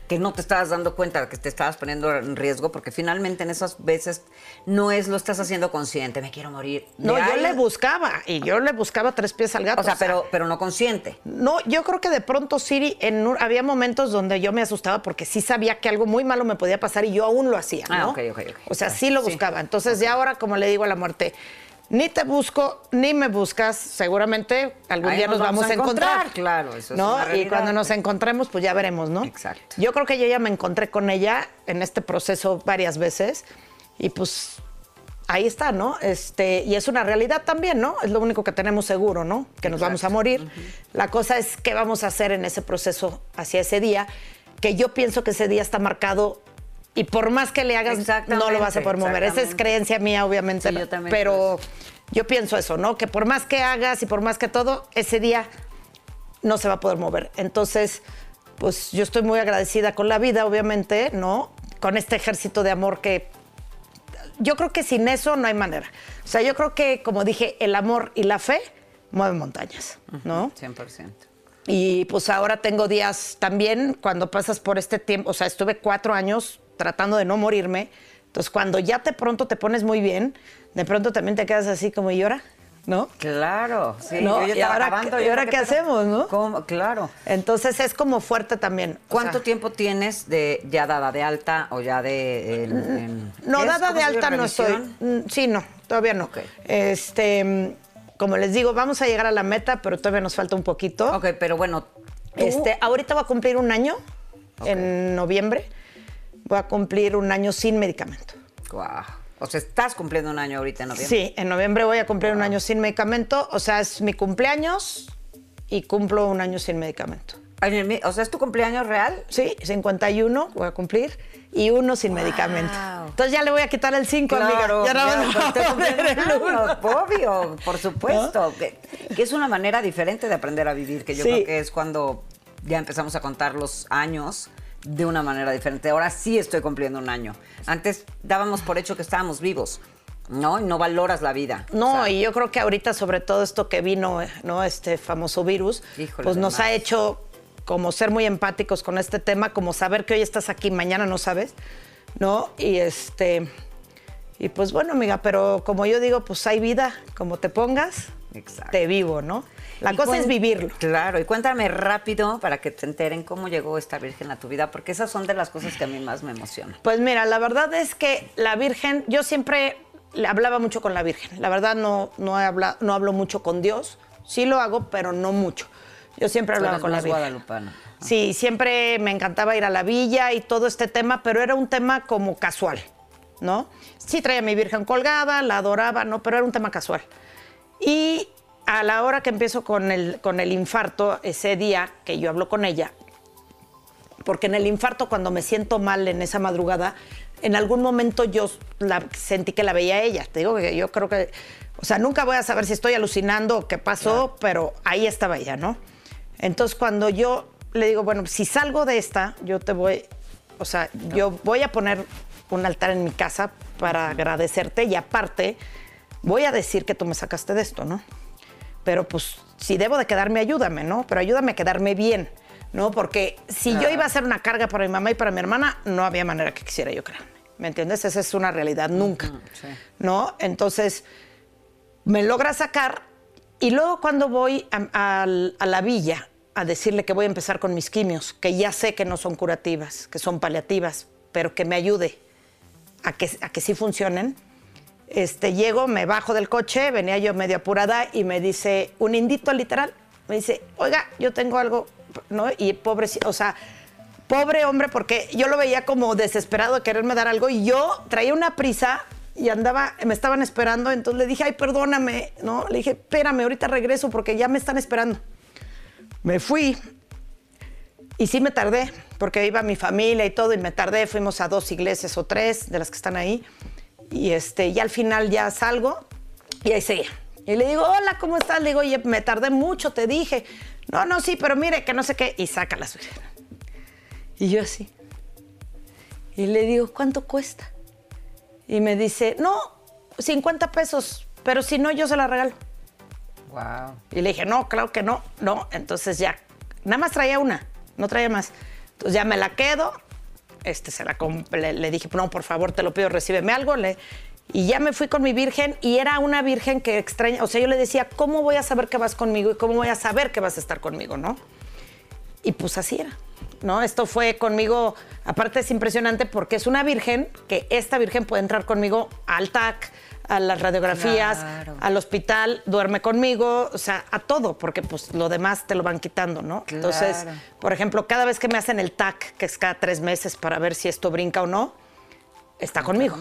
que no te estabas dando cuenta que te estabas poniendo en riesgo, porque finalmente en esas veces no es lo estás haciendo consciente, me quiero morir. No, De yo le buscaba y yo le buscaba tres pies al gato. O sea, pero, pero no consciente. No, yo creo que de pronto sí, en un- había momentos donde yo me asustaba porque sí sabía que algo muy malo me podía pasar y yo aún lo hacía, Ah, ¿no? ok, ok, ok. O sea, sí lo buscaba. Entonces ya ahora, como le digo a la muerte, ni te busco, ni me buscas, seguramente algún Ahí día nos nos, vamos vamos a encontrar. encontrar, claro, eso es ¿no? una y cuando nos encontremos, pues ya veremos, ¿no? Exacto. Yo creo que yo ya me encontré con ella en este proceso varias veces y pues ahí está, ¿no? Este, y es una realidad también, ¿no? Es lo único que tenemos seguro, ¿no? Que nos vamos a morir. La cosa es qué vamos a hacer en ese proceso hacia ese día, que yo pienso que ese día está marcado y por más que le hagas, no lo vas a poder mover. Esa es creencia mía, obviamente, Sí, yo también pero yo pienso eso, ¿no? Que por más que hagas y por más que todo, ese día no se va a poder mover. Entonces, pues yo estoy muy agradecida con la vida, obviamente, ¿no? Con este ejército de amor que yo creo que sin eso no hay manera. O sea, yo creo que, como dije, el amor y la fe mueven montañas, ¿no? 100%. Y pues ahora tengo días también cuando pasas por este tiempo, o sea, estuve cuatro años tratando de no morirme. Entonces, cuando ya te pronto te pones muy bien, de pronto también te quedas así como, ¿y ahora? ¿No? Claro, sí. ¿No? yo ya ¿Y ahora acabando, y ahora ¿qué hacemos, no? ¿Cómo? Claro. Entonces es como fuerte también. o ¿Cuánto sea, tiempo tienes de ya dada de alta o ya de... en- en- No, dada ¿Cómo de alta no estoy. Mm, Sí, no, todavía no. Este, mm, como les digo, vamos a llegar a la meta, pero todavía nos falta un poquito. Ok, pero bueno, tú- Este, ahorita voy a cumplir un año en noviembre. Voy a cumplir un año sin medicamento. Guau. O sea, estás cumpliendo un año ahorita en noviembre. Sí, en noviembre voy a cumplir un año sin medicamento. O sea, es mi cumpleaños y cumplo un año sin medicamento. O sea, ¿es tu cumpleaños real? Sí, 51 voy a cumplir y uno sin medicamento. Entonces ya le voy a quitar el 5, amiga. Ya el un uno. año, obvio, por supuesto. Que, que es una manera diferente de aprender a vivir, que yo Sí. creo que es cuando ya empezamos a contar los años de una manera diferente. Ahora sí estoy cumpliendo un año. Antes dábamos por hecho que estábamos vivos, ¿no? Y no valoras la vida. No, O sea, y yo creo que ahorita, sobre todo esto que vino, ¿no? Este famoso virus, Híjole, pues nos ha hecho como ser muy empáticos con este tema, como saber que hoy estás aquí, mañana no sabes, ¿no? Y este. Y pues bueno, amiga, pero como yo digo, pues hay vida, como te pongas, Exacto. te vivo, ¿no? La cosa es vivirlo. Claro, y cuéntame rápido para que te enteren cómo llegó esta Virgen a tu vida, porque esas son de las cosas que a mí más me emocionan. Pues mira, la verdad es que la Virgen, yo siempre hablaba mucho con la Virgen. La verdad no, no, he no hablo mucho con Dios. Sí lo hago, pero no mucho. Yo siempre hablaba con la Virgen. Sí, siempre me encantaba ir a la villa y todo este tema, pero era un tema como casual, ¿no? Sí traía a mi Virgen colgada, la adoraba, ¿no? Pero era un tema casual. Y a la hora que empiezo con el, con el infarto, ese día que yo hablo con ella, porque en el infarto cuando me siento mal en esa madrugada, en algún momento yo la, sentí que la veía a ella. Te digo que yo creo que, o sea, nunca voy a saber si estoy alucinando o qué pasó, pero ahí estaba ella, ¿no? Entonces cuando yo le digo, bueno, si salgo de esta, yo te voy, o sea, yo voy a poner un altar en mi casa para agradecerte y aparte voy a decir que tú me sacaste de esto, ¿no? Pero pues si debo de quedarme, ayúdame, ¿no? Pero ayúdame a quedarme bien, ¿no? Porque si yo iba a ser una carga para mi mamá y para mi hermana, no había manera que quisiera yo quedarme. ¿Me entiendes? Esa es una realidad, nunca. sí. ¿No? Entonces, me logra sacar y luego cuando voy a, a- a la villa a decirle que voy a empezar con mis quimios, que ya sé que no son curativas, que son paliativas, pero que me ayude a que, a que sí funcionen, este, llego, me bajo del coche, venía yo medio apurada y me dice, un indito literal, me dice, oiga, yo tengo algo, ¿no? Y pobre, o sea, pobre hombre, porque yo lo veía como desesperado de quererme dar algo y yo traía una prisa y andaba, me estaban esperando, entonces le dije, ay, perdóname, ¿no? Le dije, espérame, ahorita regreso porque ya me están esperando. Me fui y sí me tardé, porque iba mi familia y todo, y me tardé, fuimos a dos iglesias o tres de las que están ahí, y este, y al final ya salgo, y ahí seguía. Y le digo, hola, ¿cómo estás? Le digo, oye, me tardé mucho, te dije. No, no, sí, pero mire, que no sé qué, y saca la suya. Y yo así. Y le digo, ¿cuánto cuesta? Y me dice, no, 50 pesos, pero si no, yo se la regalo. Wow. Y le dije, no, claro que no, no. Entonces ya, nada más traía una, no traía más. Entonces ya me la quedo, este, se la le, le dije, no, por favor, te lo pido, recíbeme algo. Le, y ya me fui con mi virgen y era una virgen que extraña, o sea, yo le decía, ¿cómo voy a saber que vas conmigo y cómo voy a saber que vas a estar conmigo, no? Y pues así era, ¿no? Esto fue conmigo, aparte es impresionante porque es una virgen que esta virgen puede entrar conmigo al TAC, a las radiografías, Claro. al hospital, duerme conmigo, o sea, a todo, porque pues lo demás te lo van quitando, ¿no? Entonces, por ejemplo, cada vez que me hacen el TAC, que es cada tres meses para ver si esto brinca o no, está conmigo.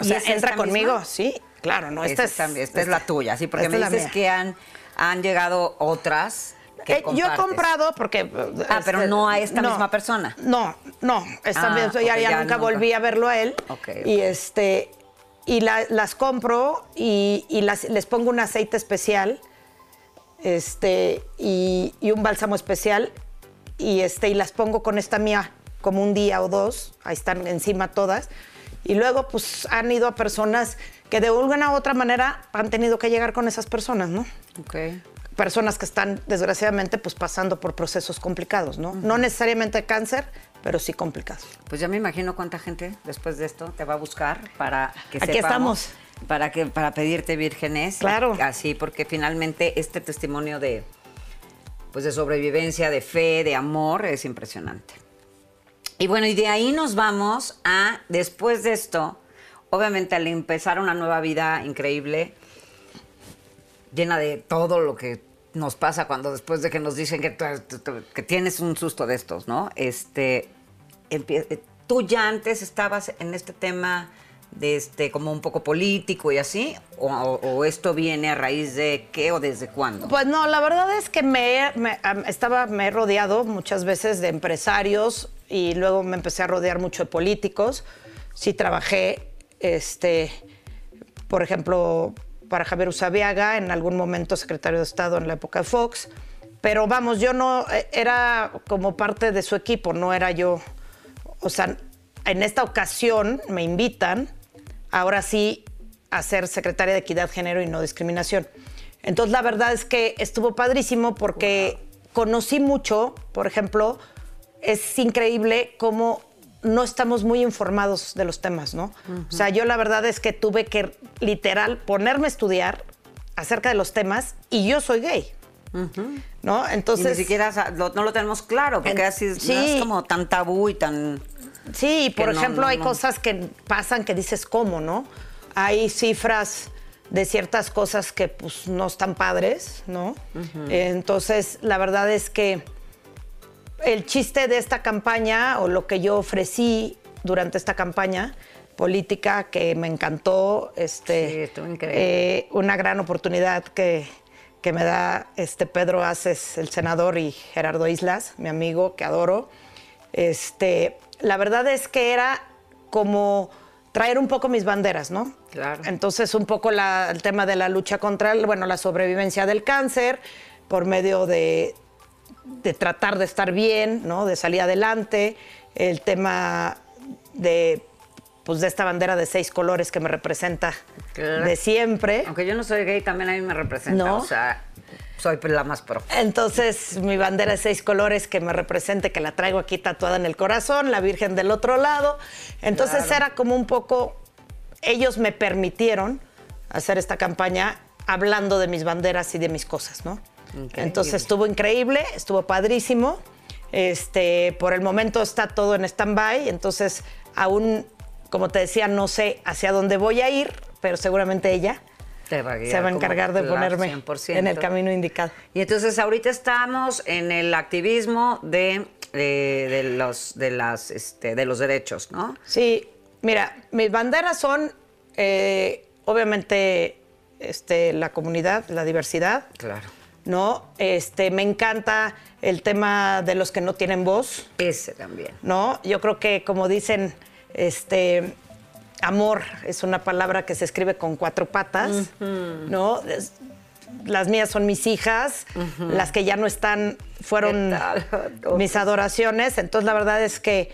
O ¿Y sea, entra esta conmigo, misma? sí, claro, no, esta, esta, es, también, esta es la tuya, sí, porque esta me dices que han, han llegado otras Eh, yo he comprado porque... Ah, pero no a esta no, misma persona. No, no. Esta Ah, vez ya, ok, ya ya nunca nunca. volví a verlo a él. Ok, ok. Y este... Y la- las compro y, y las- les pongo un aceite especial este, y, y un bálsamo especial y, este, y las pongo con esta mía como un día o dos, ahí están encima todas, Y luego, pues, han ido a personas que de alguna u otra manera han tenido que llegar con esas personas, ¿no? Ok. Personas que están, desgraciadamente, pues pasando por procesos complicados, ¿no? No necesariamente cáncer, pero sí complicados. Pues ya me imagino cuánta gente después de esto te va a buscar para que Aquí sepamos, estamos. Para, que, para pedirte vírgenes. Claro. Así, porque finalmente este testimonio de, pues de sobrevivencia, de fe, de amor, es impresionante. Y bueno, y de ahí nos vamos a, después de esto, obviamente al empezar una nueva vida increíble, llena de todo lo que nos pasa cuando después de que nos dicen que, tienes un susto de estos, ¿no? Este, eh, tú ya antes estabas en este tema de este como un poco político y así, o, esto viene a raíz de qué o desde cuándo. Pues no, la verdad es que me, estaba, me he rodeado muchas veces de empresarios y luego me empecé a rodear mucho de políticos. Sí trabajé, este, por ejemplo, para Javier Usabiaga, en algún momento secretario de Estado en la época de Fox. Pero vamos, yo no, eh, era como parte de su equipo, no era yo. O sea, en esta ocasión me invitan, ahora sí, a ser secretaria de Equidad, Género y No Discriminación. Entonces, la verdad es que estuvo padrísimo porque conocí mucho, por ejemplo, es increíble cómo no estamos muy informados de los temas, ¿no? O sea, yo la verdad es que tuve que literal ponerme a estudiar acerca de los temas y yo soy gay, ¿no? Y Entonces... ni siquiera lo- no lo tenemos claro, porque En- así es, sí. no es como tan tabú y tan... Sí, y por no, ejemplo, no, hay cosas que pasan que dices cómo, ¿no? Hay cifras de ciertas cosas que pues no están padres, ¿no? Entonces, la verdad es que el chiste de esta campaña o lo que yo ofrecí durante esta campaña política que me encantó, este, Sí, estuvo increíble. eh, una gran oportunidad que, que me da este Pedro Aces, el senador, y Gerardo Islas, mi amigo que adoro. Este, la verdad es que era como traer un poco mis banderas, ¿no? Claro. Entonces, un poco la- el tema de la lucha contra, el- bueno, la sobrevivencia del cáncer por medio de, de tratar de estar bien, ¿no? De salir adelante, el tema de pues de esta bandera de seis colores que me representa Claro. de siempre. Aunque yo no soy gay, también a mí me representa. ¿No? O sea, soy la más pro. Entonces, mi bandera de seis colores que me represente, que la traigo aquí tatuada en el corazón, la Virgen del otro lado. Entonces Claro. era como un poco, ellos me permitieron hacer esta campaña hablando de mis banderas y de mis cosas, ¿no? Increíble. Entonces estuvo increíble, estuvo padrísimo. Este, por el momento está todo en stand-by, entonces aún, como te decía, no sé hacia dónde voy a ir, pero seguramente ella se va a encargar de ponerme 100%. en el camino indicado. Y entonces ahorita estamos en el activismo de, de, de los, de, las, este, de los derechos, ¿no? Sí, mira, mis banderas son, eh, obviamente, este, la comunidad, la diversidad, Claro. ¿No? Este, me encanta el tema de los que no tienen voz, Ese también. ¿no? Yo creo que, como dicen, este, amor es una palabra que se escribe con cuatro patas, ¿no? Es- las mías son mis hijas, las que ya no están fueron mis adoraciones, entonces la verdad es que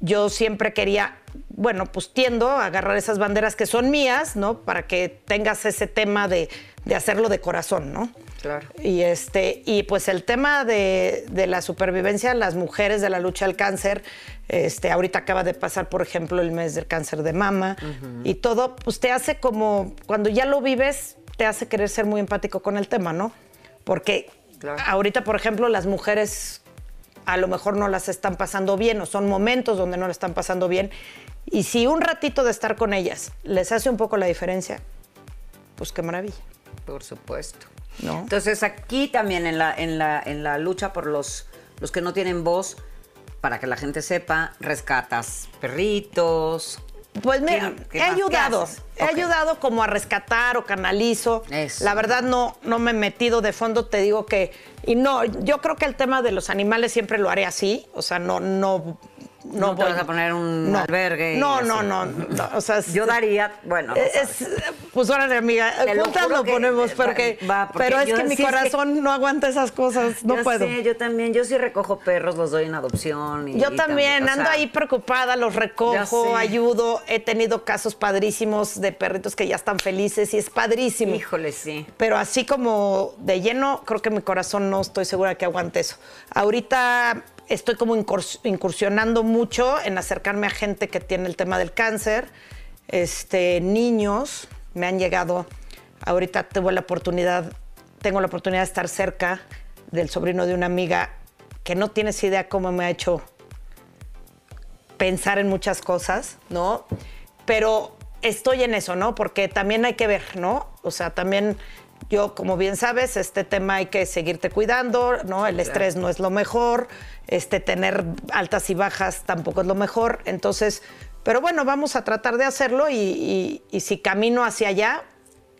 yo siempre quería, bueno, pues tiendo a agarrar esas banderas que son mías, ¿no? Para que tengas ese tema de, de hacerlo de corazón, ¿no? Claro. Y este, y pues el tema de, de la supervivencia, las mujeres de la lucha al cáncer, este, ahorita acaba de pasar, por ejemplo, el mes del cáncer de mama, y todo, pues te hace como, cuando ya lo vives, te hace querer ser muy empático con el tema, ¿no? Porque Claro. ahorita, por ejemplo, las mujeres a lo mejor no las están pasando bien o son momentos donde no la están pasando bien. Y si un ratito de estar con ellas les hace un poco la diferencia, pues qué maravilla. Por supuesto. ¿No? Entonces aquí también en la, en la, en la lucha por los, los que no tienen voz, para que la gente sepa, rescatas perritos. Pues mira, ¿Qué- qué he ayudado, he ayudado como a rescatar o canalizo. Eso. La verdad no, no me he metido de fondo, te digo que, y no, yo creo que el tema de los animales siempre lo haré así, o sea, no, no no, te voy- vas a poner un no. albergue. No, no, no, no, o sea, Yo daría, bueno, no es, pues órale, amiga, Te juntas lo ponemos, porque, va, porque pero es que mi sí es que- corazón no aguanta esas cosas, no Yo puedo. sé, yo también, yo sí recojo perros, los doy en adopción. Y, Yo y también, o ando sea, ahí preocupada, los recojo, ayudo. He tenido casos padrísimos de perritos que ya están felices y es padrísimo. Híjole, sí. Pero así como de lleno, creo que mi corazón no estoy segura que aguante eso. Ahorita estoy como incurs- incursionando mucho en acercarme a gente que tiene el tema del cáncer. Este, niños me han llegado. Ahorita tuve la oportunidad, tengo la oportunidad de estar cerca del sobrino de una amiga que no tienes idea cómo me ha hecho pensar en muchas cosas, ¿no? Pero estoy en eso, ¿no? Porque también hay que ver, ¿no? O sea, también yo, como bien sabes, este tema hay que seguirte cuidando, ¿no? El estrés no es lo mejor, este, tener altas y bajas tampoco es lo mejor. Entonces, pero bueno, vamos a tratar de hacerlo y, y- y si camino hacia allá,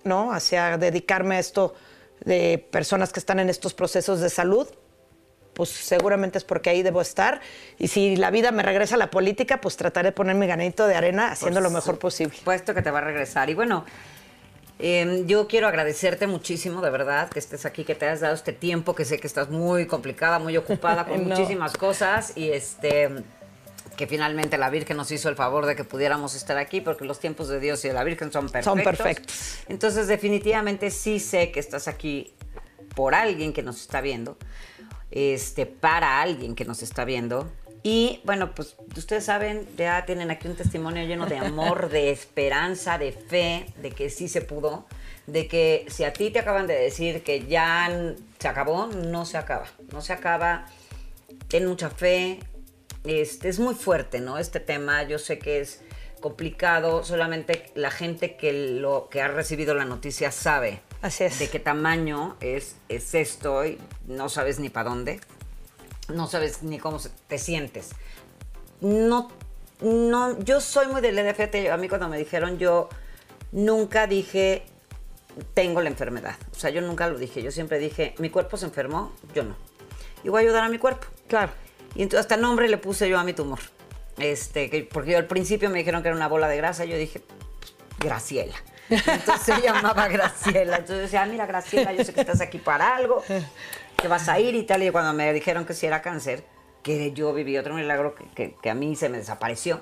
¿no? Hacia dedicarme a esto de personas que están en estos procesos de salud, pues seguramente es porque ahí debo estar. Y si la vida me regresa a la política, pues trataré de poner mi granito de arena haciendo lo mejor posible. Puesto que te va a regresar. Y bueno, eh, yo quiero agradecerte muchísimo, de verdad, que estés aquí, que te hayas dado este tiempo, que sé que estás muy complicada, muy ocupada con No. muchísimas cosas. Y este que finalmente la Virgen nos hizo el favor de que pudiéramos estar aquí, porque los tiempos de Dios y de la Virgen son perfectos. Son perfectos. Entonces, definitivamente sí sé que estás aquí por alguien que nos está viendo, este, para alguien que nos está viendo. Y bueno, pues ustedes saben, ya tienen aquí un testimonio lleno de amor, de esperanza, de fe, de que sí se pudo, de que si a ti te acaban de decir que ya se acabó, no se acaba, no se acaba. Ten mucha fe. Este, es muy fuerte, ¿no? Este tema, yo sé que es complicado, solamente la gente que, lo, que ha recibido la noticia sabe Así es. de qué tamaño es, es esto y no sabes ni para dónde, no sabes ni cómo te sientes. No, no, yo soy muy del EDFT, a mí cuando me dijeron yo nunca dije tengo la enfermedad, o sea, yo nunca lo dije, yo siempre dije mi cuerpo se enfermó, yo no. Y voy a ayudar a mi cuerpo. Claro. Y entonces hasta nombre le puse yo a mi tumor. Este, que- porque yo al principio me dijeron que era una bola de grasa, yo dije, pues, Graciela. Entonces se llamaba Graciela. Entonces decía, "Ah, mira, Graciela, yo sé que estás aquí para algo, te vas a ir y tal. Y cuando me dijeron que si era cáncer, que yo viví otro milagro que, que- que a mí se me desapareció.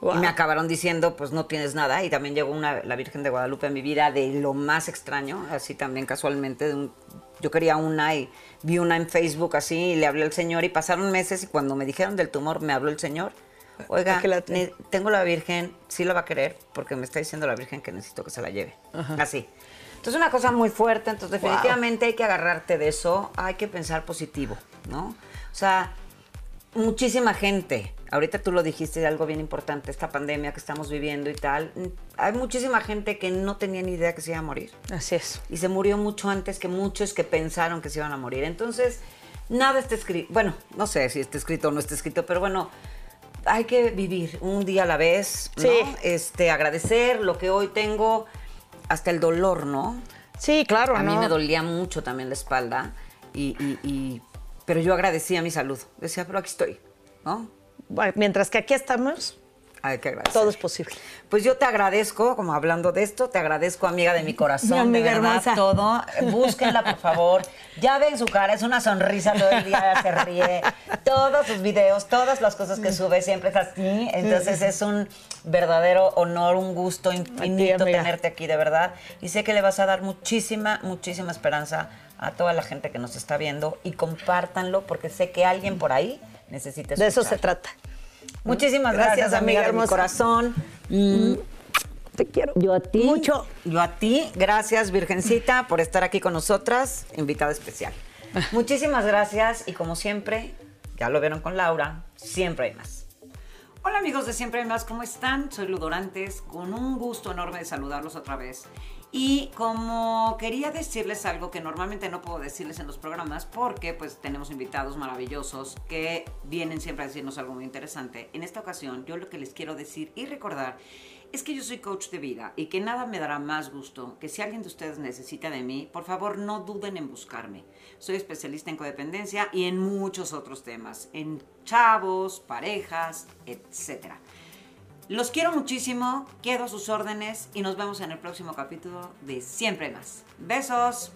Wow. Y me acabaron diciendo, pues no tienes nada. Y también llegó una, la Virgen de Guadalupe a mi vida de lo más extraño, así también casualmente. de un- yo quería una y vi una en Facebook así y le hablé al Señor y pasaron meses y cuando me dijeron del tumor me habló el Señor. Oiga, la tengo. la Virgen, sí la va a querer porque me está diciendo la Virgen que necesito que se la lleve. Así. Entonces una cosa muy fuerte, entonces Wow. definitivamente hay que agarrarte de eso, hay que pensar positivo, ¿no? O sea, muchísima gente, ahorita tú lo dijiste, algo bien importante, esta pandemia que estamos viviendo y tal, hay muchísima gente que no tenía ni idea que se iba a morir Así es. y se murió mucho antes que muchos que pensaron que se iban a morir. Entonces, nada está escrito, bueno, no sé si está escrito o no está escrito, pero bueno, hay que vivir un día a la vez, ¿no? Sí. Este, agradecer lo que hoy tengo, hasta el dolor, ¿no? Sí, claro, A mí ¿no? me dolía mucho también la espalda, y, y- y- pero yo agradecía mi salud. Decía, pero aquí estoy, ¿no? Bueno, Mientras que aquí estamos, Hay que agradecer. todo es posible. Pues yo te agradezco, como hablando de esto, te agradezco, amiga de mi corazón, Mi amiga de verdad, hermosa. todo. Búsquenla, por favor. Ya ven su cara, es una sonrisa todo el día, se ríe. Todos sus videos, todas las cosas que sube, siempre es así. Entonces es un verdadero honor, un gusto infinito tenerte aquí, de verdad. Y sé que le vas a dar muchísima, muchísima esperanza a toda la gente que nos está viendo y compártanlo porque sé que alguien por ahí necesita De eso escuchar. se trata. Muchísimas gracias, Gracias, amiga, amiga de mi corazón. Mm, Te quiero. Yo a ti. Mucho. Yo a ti. Gracias, Virgencita, por estar aquí con nosotras. Invitada especial. Muchísimas gracias y como siempre, ya lo vieron con Laura, siempre hay más. Hola amigos de Siempre hay más, ¿cómo están? Soy Ludorantes, con un gusto enorme de saludarlos otra vez. Y como quería decirles algo que normalmente no puedo decirles en los programas porque pues tenemos invitados maravillosos que vienen siempre a decirnos algo muy interesante, en esta ocasión yo lo que les quiero decir y recordar es que yo soy coach de vida y que nada me dará más gusto que si alguien de ustedes necesita de mí, por favor no duden en buscarme. Soy especialista en codependencia y en muchos otros temas, en chavos, parejas, etcétera. Los quiero muchísimo, quedo a sus órdenes y nos vemos en el próximo capítulo de Siempre Más. Besos.